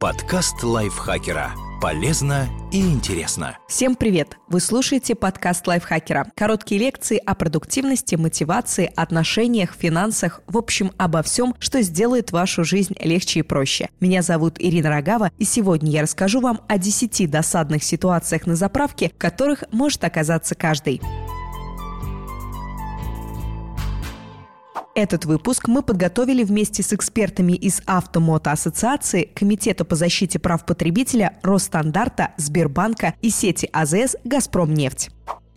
Подкаст лайфхакера. Полезно и интересно. Всем привет! Вы слушаете подкаст лайфхакера. Короткие лекции о продуктивности, мотивации, отношениях, финансах, в общем, обо всем, что сделает вашу жизнь легче и проще. Меня зовут Ирина Рогава, и сегодня я расскажу вам о 10 досадных ситуациях на заправке, в которых может оказаться каждый. Этот выпуск мы подготовили вместе с экспертами из Автомотоассоциации, Комитета по защите прав потребителя, Росстандарта, Сбербанка и сети АЗС «Газпромнефть».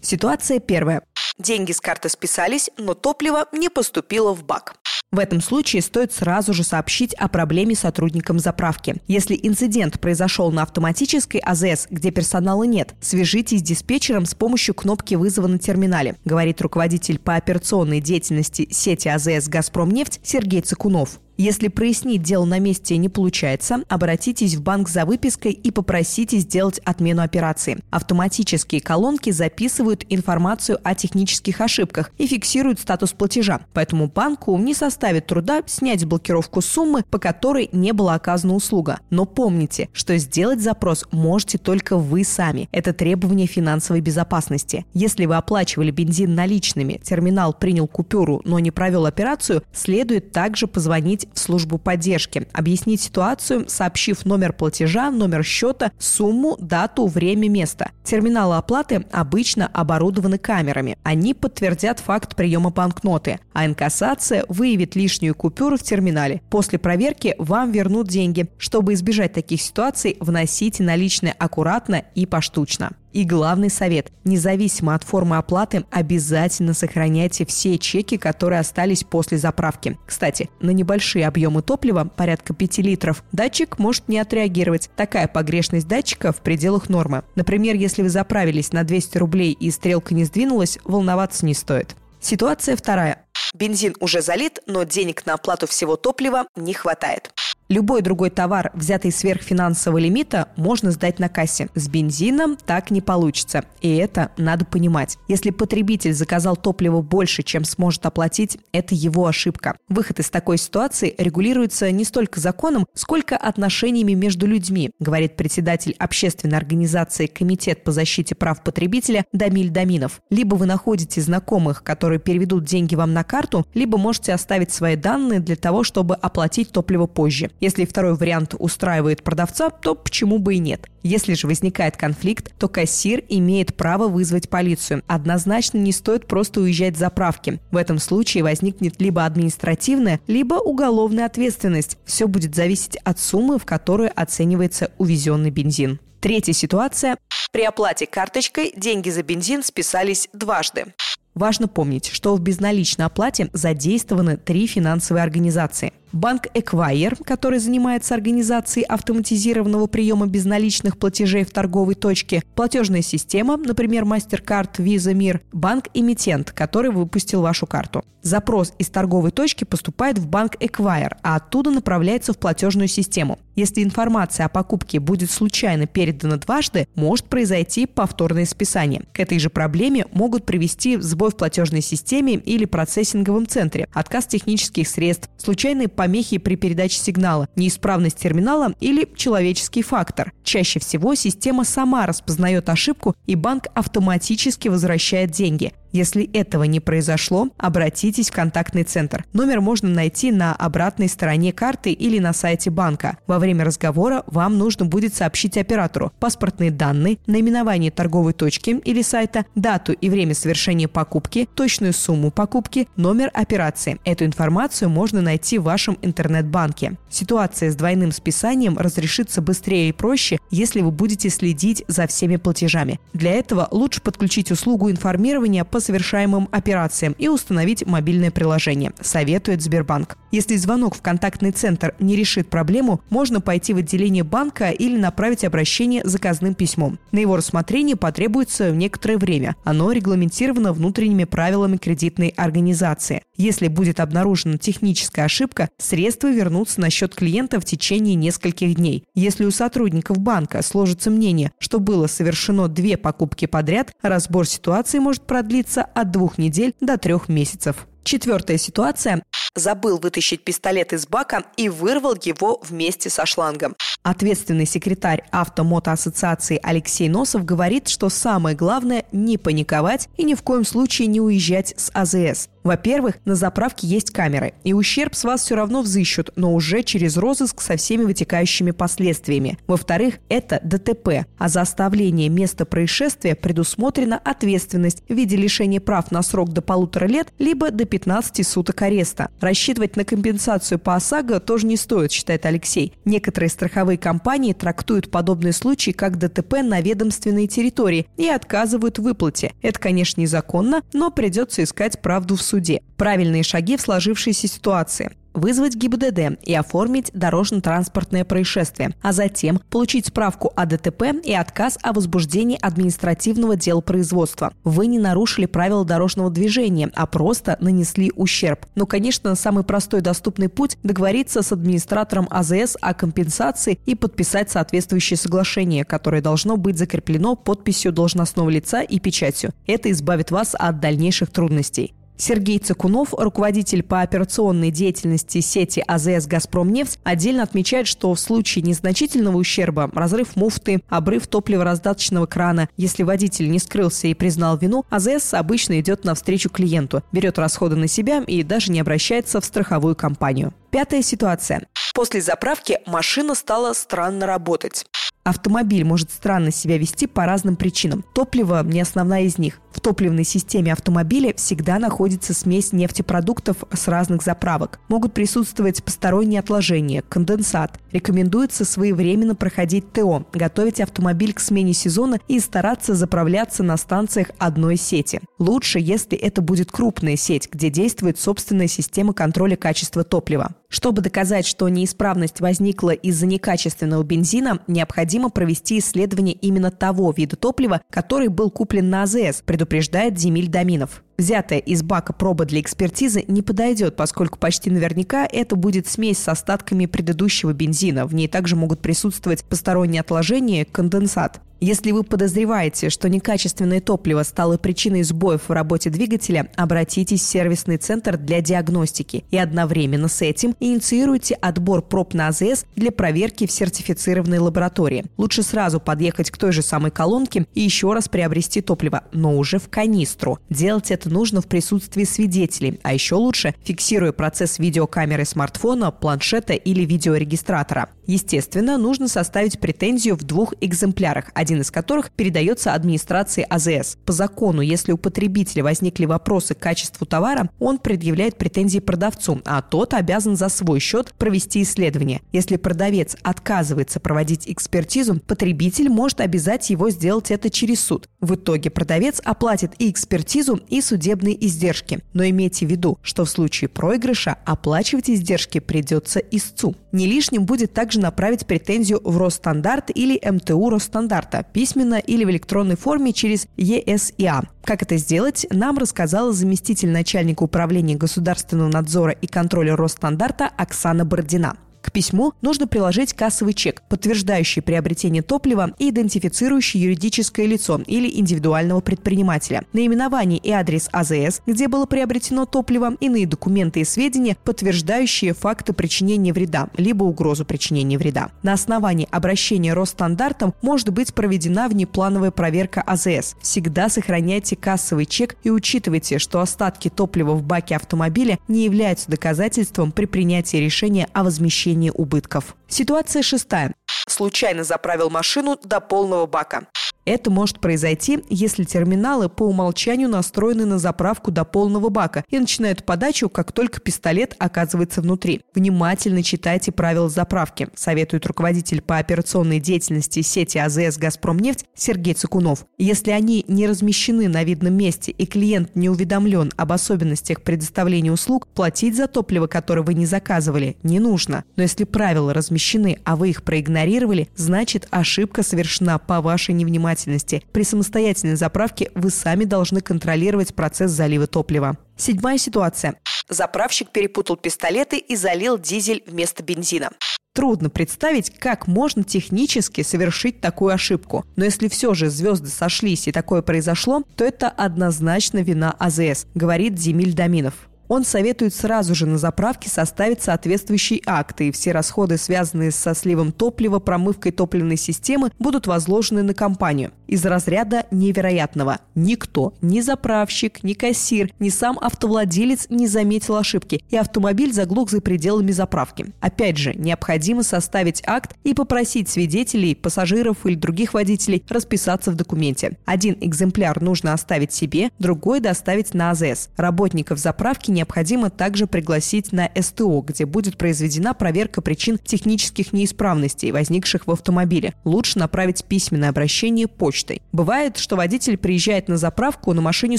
Ситуация первая. Деньги с карты списались, но топливо не поступило в бак. В этом случае стоит сразу же сообщить о проблеме сотрудникам заправки. Если инцидент произошел на автоматической АЗС, где персонала нет, свяжитесь с диспетчером с помощью кнопки вызова на терминале, говорит руководитель по операционной деятельности сети АЗС «Газпромнефть» Сергей Цикунов. Если прояснить дело на месте не получается, обратитесь в банк за выпиской и попросите сделать отмену операции. Автоматические колонки записывают информацию о технических ошибках и фиксируют статус платежа. Поэтому банку не составит труда снять блокировку суммы, по которой не была оказана услуга. Но помните, что сделать запрос можете только вы сами. Это требование финансовой безопасности. Если вы оплачивали бензин наличными, терминал принял купюру, но не провел операцию, следует также позвонить в службу поддержки, объяснить ситуацию, сообщив номер платежа, номер счета, сумму, дату, время, место. Терминалы оплаты обычно оборудованы камерами. Они подтвердят факт приема банкноты, а инкассация выявит лишнюю купюру в терминале. После проверки вам вернут деньги. Чтобы избежать таких ситуаций, вносите наличные аккуратно и поштучно. И главный совет. Независимо от формы оплаты, обязательно сохраняйте все чеки, которые остались после заправки. Кстати, на небольшие объемы топлива, порядка 5 литров, датчик может не отреагировать. Такая погрешность датчика в пределах нормы. Например, если вы заправились на 200 рублей и стрелка не сдвинулась, волноваться не стоит. Ситуация вторая. Бензин уже залит, но денег на оплату всего топлива не хватает. Любой другой товар, взятый сверх финансового лимита, можно сдать на кассе. С бензином так не получится. И это надо понимать. Если потребитель заказал топливо больше, чем сможет оплатить, это его ошибка. Выход из такой ситуации регулируется не столько законом, сколько отношениями между людьми, говорит председатель общественной организации Комитет по защите прав потребителя Дамиль Даминов. Либо вы находите знакомых, которые переведут деньги вам на карту, либо можете оставить свои данные для того, чтобы оплатить топливо позже. Если второй вариант устраивает продавца, то почему бы и нет? Если же возникает конфликт, то кассир имеет право вызвать полицию. Однозначно не стоит просто уезжать с заправки. В этом случае возникнет либо административная, либо уголовная ответственность. Все будет зависеть от суммы, в которую оценивается увезенный бензин. Третья ситуация. При оплате карточкой деньги за бензин списались дважды. Важно помнить, что в безналичной оплате задействованы три финансовые организации. Банк Эквайер, который занимается организацией автоматизированного приема безналичных платежей в торговой точке, платежная система, например, MasterCard, Visa, Мир, банк-эмитент, который выпустил вашу карту. Запрос из торговой точки поступает в банк Эквайер, а оттуда направляется в платежную систему. Если информация о покупке будет случайно передана дважды, может произойти повторное списание. К этой же проблеме могут привести сбой в платежной системе или процессинговом центре, отказ технических средств, случайные помехи при передаче сигнала, неисправность терминала или человеческий фактор. Чаще всего система сама распознает ошибку и банк автоматически возвращает деньги. Если этого не произошло, обратитесь в контактный центр. Номер можно найти на обратной стороне карты или на сайте банка. Во время разговора вам нужно будет сообщить оператору паспортные данные, наименование торговой точки или сайта, дату и время совершения покупки, точную сумму покупки, номер операции. Эту информацию можно найти в вашем интернет-банке. Ситуация с двойным списанием разрешится быстрее и проще, если вы будете следить за всеми платежами. Для этого лучше подключить услугу информирования по совершаемым операциям и установить мобильное приложение, советует Сбербанк. Если звонок в контактный центр не решит проблему, можно пойти в отделение банка или направить обращение заказным письмом. На его рассмотрение потребуется некоторое время. Оно регламентировано внутренними правилами кредитной организации. Если будет обнаружена техническая ошибка, средства вернутся на счет клиента в течение нескольких дней. Если у сотрудников банка сложится мнение, что было совершено две покупки подряд, разбор ситуации может продлиться от двух недель до трех месяцев. Четвертая ситуация. Забыл вытащить пистолет из бака и вырвал его вместе со шлангом. Ответственный секретарь Автомотоассоциации Алексей Носов говорит, что самое главное – не паниковать и ни в коем случае не уезжать с АЗС. Во-первых, на заправке есть камеры, и ущерб с вас все равно взыщут, но уже через розыск со всеми вытекающими последствиями. Во-вторых, это ДТП, а за оставление места происшествия предусмотрена ответственность в виде лишения прав на срок до полутора лет либо до 15 суток ареста. Рассчитывать на компенсацию по ОСАГО тоже не стоит, считает Алексей. Некоторые страховые компании трактуют подобные случаи как ДТП на ведомственной территории и отказывают в выплате. Это, конечно, незаконно, но придется искать правду в суде. Правильные шаги в сложившейся ситуации вызвать ГИБДД и оформить дорожно-транспортное происшествие, а затем получить справку о ДТП и отказ о возбуждении административного дела производства. Вы не нарушили правила дорожного движения, а просто нанесли ущерб. Но, конечно, самый простой доступный путь – договориться с администратором АЗС о компенсации и подписать соответствующее соглашение, которое должно быть закреплено подписью должностного лица и печатью. Это избавит вас от дальнейших трудностей. Сергей Цикунов, руководитель по операционной деятельности сети АЗС «Газпромнефть», отдельно отмечает, что в случае незначительного ущерба – разрыв муфты, обрыв топливораздаточного крана, если водитель не скрылся и признал вину, АЗС обычно идет навстречу клиенту, берет расходы на себя и даже не обращается в страховую компанию. Пятая ситуация. После заправки машина стала странно работать. Автомобиль может странно себя вести по разным причинам. Топливо не основная из них. В топливной системе автомобиля всегда находится смесь нефтепродуктов с разных заправок. Могут присутствовать посторонние отложения, конденсат. Рекомендуется своевременно проходить ТО, готовить автомобиль к смене сезона и стараться заправляться на станциях одной сети. Лучше, если это будет крупная сеть, где действует собственная система контроля качества топлива. Чтобы доказать, что неисправность возникла из-за некачественного бензина, необходимо провести исследование именно того вида топлива, который был куплен на АЗС, предупреждает Демиль Доминов. Взятая из бака проба для экспертизы не подойдет, поскольку почти наверняка это будет смесь с остатками предыдущего бензина. В ней также могут присутствовать посторонние отложения, конденсат. Если вы подозреваете, что некачественное топливо стало причиной сбоев в работе двигателя, обратитесь в сервисный центр для диагностики и одновременно с этим инициируйте отбор проб на АЗС для проверки в сертифицированной лаборатории. Лучше сразу подъехать к той же самой колонке и еще раз приобрести топливо, но уже в канистру. Делать это нужно в присутствии свидетелей, а еще лучше фиксируя процесс видеокамеры смартфона, планшета или видеорегистратора. Естественно, нужно составить претензию в двух экземплярах, один из которых передается администрации АЗС. По закону, если у потребителя возникли вопросы к качеству товара, он предъявляет претензии продавцу, а тот обязан за свой счет провести исследование. Если продавец отказывается проводить экспертизу, потребитель может обязать его сделать это через суд. В итоге продавец оплатит и экспертизу, и судебные издержки. Но имейте в виду, что в случае проигрыша оплачивать издержки придется истцу. Не лишним будет также направить претензию в Росстандарт или МТУ Росстандарта письменно или в электронной форме через ЕСИА. Как это сделать, нам рассказала заместитель начальника управления государственного надзора и контроля Росстандарта Оксана Бородина. К письму нужно приложить кассовый чек, подтверждающий приобретение топлива и идентифицирующий юридическое лицо или индивидуального предпринимателя, наименование и адрес АЗС, где было приобретено топливо, иные документы и сведения, подтверждающие факты причинения вреда, либо угрозу причинения вреда. На основании обращения Росстандартом может быть проведена внеплановая проверка АЗС. Всегда сохраняйте кассовый чек и учитывайте, что остатки топлива в баке автомобиля не являются доказательством при принятии решения о возмещении возмещения убытков. Ситуация шестая. Случайно заправил машину до полного бака. Это может произойти, если терминалы по умолчанию настроены на заправку до полного бака и начинают подачу, как только пистолет оказывается внутри. Внимательно читайте правила заправки, советует руководитель по операционной деятельности сети АЗС «Газпромнефть» Сергей Цикунов. Если они не размещены на видном месте и клиент не уведомлен об особенностях предоставления услуг, платить за топливо, которое вы не заказывали, не нужно. Но если правила размещены, а вы их проигнорировали, значит ошибка совершена по вашей невнимательности внимательности. При самостоятельной заправке вы сами должны контролировать процесс залива топлива. Седьмая ситуация. Заправщик перепутал пистолеты и залил дизель вместо бензина. Трудно представить, как можно технически совершить такую ошибку. Но если все же звезды сошлись и такое произошло, то это однозначно вина АЗС, говорит Демиль Доминов. Он советует сразу же на заправке составить соответствующие акты, и все расходы, связанные со сливом топлива, промывкой топливной системы, будут возложены на компанию. Из разряда невероятного. Никто, ни заправщик, ни кассир, ни сам автовладелец не заметил ошибки, и автомобиль заглох за пределами заправки. Опять же, необходимо составить акт и попросить свидетелей, пассажиров или других водителей расписаться в документе. Один экземпляр нужно оставить себе, другой доставить на АЗС. Работников заправки необходимо также пригласить на СТО, где будет произведена проверка причин технических неисправностей, возникших в автомобиле. Лучше направить письменное обращение почтой. Бывает, что водитель приезжает на заправку на машине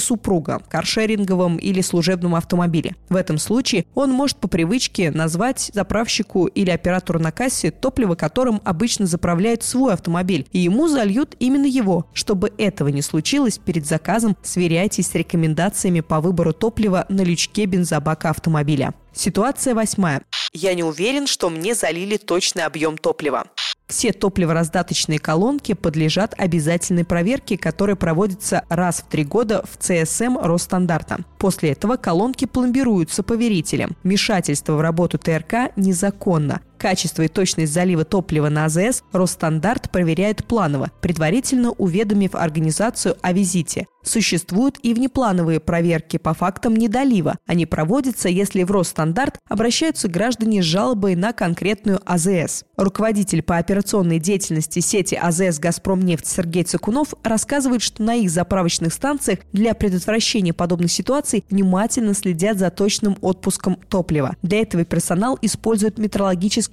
супруга, каршеринговом или служебном автомобиле. В этом случае он может по привычке назвать заправщику или оператору на кассе топливо, которым обычно заправляют свой автомобиль, и ему зальют именно его. Чтобы этого не случилось, перед заказом сверяйтесь с рекомендациями по выбору топлива на лючке бензобака автомобиля. Ситуация восьмая. Я не уверен, что мне залили точный объем топлива. Все топливораздаточные колонки подлежат обязательной проверке, которая проводится раз в три года в ЦСМ Росстандарта. После этого колонки пломбируются поверителем. Вмешательство в работу ТРК незаконно. Качество и точность залива топлива на АЗС Росстандарт проверяет планово, предварительно уведомив организацию о визите. Существуют и внеплановые проверки по фактам недолива. Они проводятся, если в Росстандарт обращаются граждане с жалобой на конкретную АЗС. Руководитель по операционной деятельности сети АЗС «Газпромнефть» Сергей Цикунов рассказывает, что на их заправочных станциях для предотвращения подобных ситуаций внимательно следят за точным отпуском топлива. Для этого персонал использует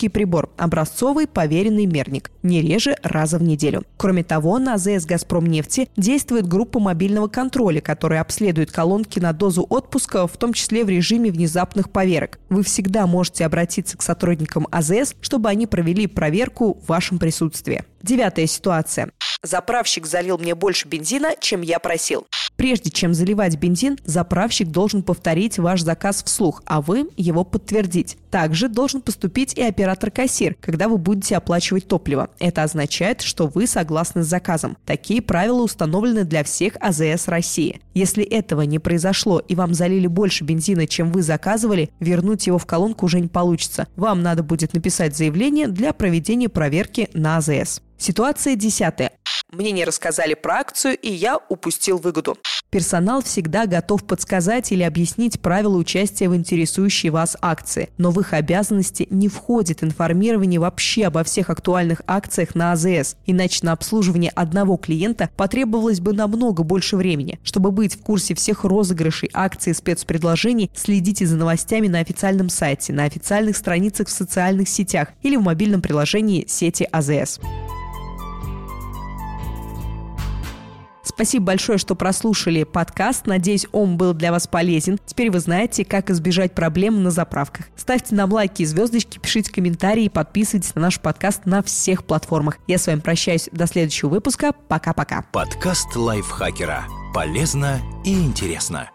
метрологический прибор – образцовый поверенный мерник, не реже раза в неделю. Кроме того, на АЗС «Газпромнефти» действует группа мобильного контроля, который обследует колонки на дозу отпуска, в том числе в режиме внезапных поверок. Вы всегда можете обратиться к сотрудникам АЗС, чтобы они провели проверку в вашем присутствии. Девятая ситуация. Заправщик залил мне больше бензина, чем я просил. Прежде чем заливать бензин, заправщик должен повторить ваш заказ вслух, а вы его подтвердить. Также должен поступить и оператор-кассир, когда вы будете оплачивать топливо. Это означает, что вы согласны с заказом. Такие правила установлены для всех АЗС России. Если этого не произошло и вам залили больше бензина, чем вы заказывали, вернуть его в колонку уже не получится. Вам надо будет написать заявление для проведения проверки на АЗС. Ситуация десятая. Мне не рассказали про акцию, и я упустил выгоду. Персонал всегда готов подсказать или объяснить правила участия в интересующей вас акции, но в их обязанности не входит информирование вообще обо всех актуальных акциях на АЗС, иначе на обслуживание одного клиента потребовалось бы намного больше времени. Чтобы быть в курсе всех розыгрышей, акций и спецпредложений, следите за новостями на официальном сайте, на официальных страницах в социальных сетях или в мобильном приложении сети АЗС. Спасибо большое, что прослушали подкаст. Надеюсь, он был для вас полезен. Теперь вы знаете, как избежать проблем на заправках. Ставьте нам лайки и звездочки, пишите комментарии и подписывайтесь на наш подкаст на всех платформах. Я с вами прощаюсь до следующего выпуска. Пока-пока. Подкаст лайфхакера. Полезно и интересно.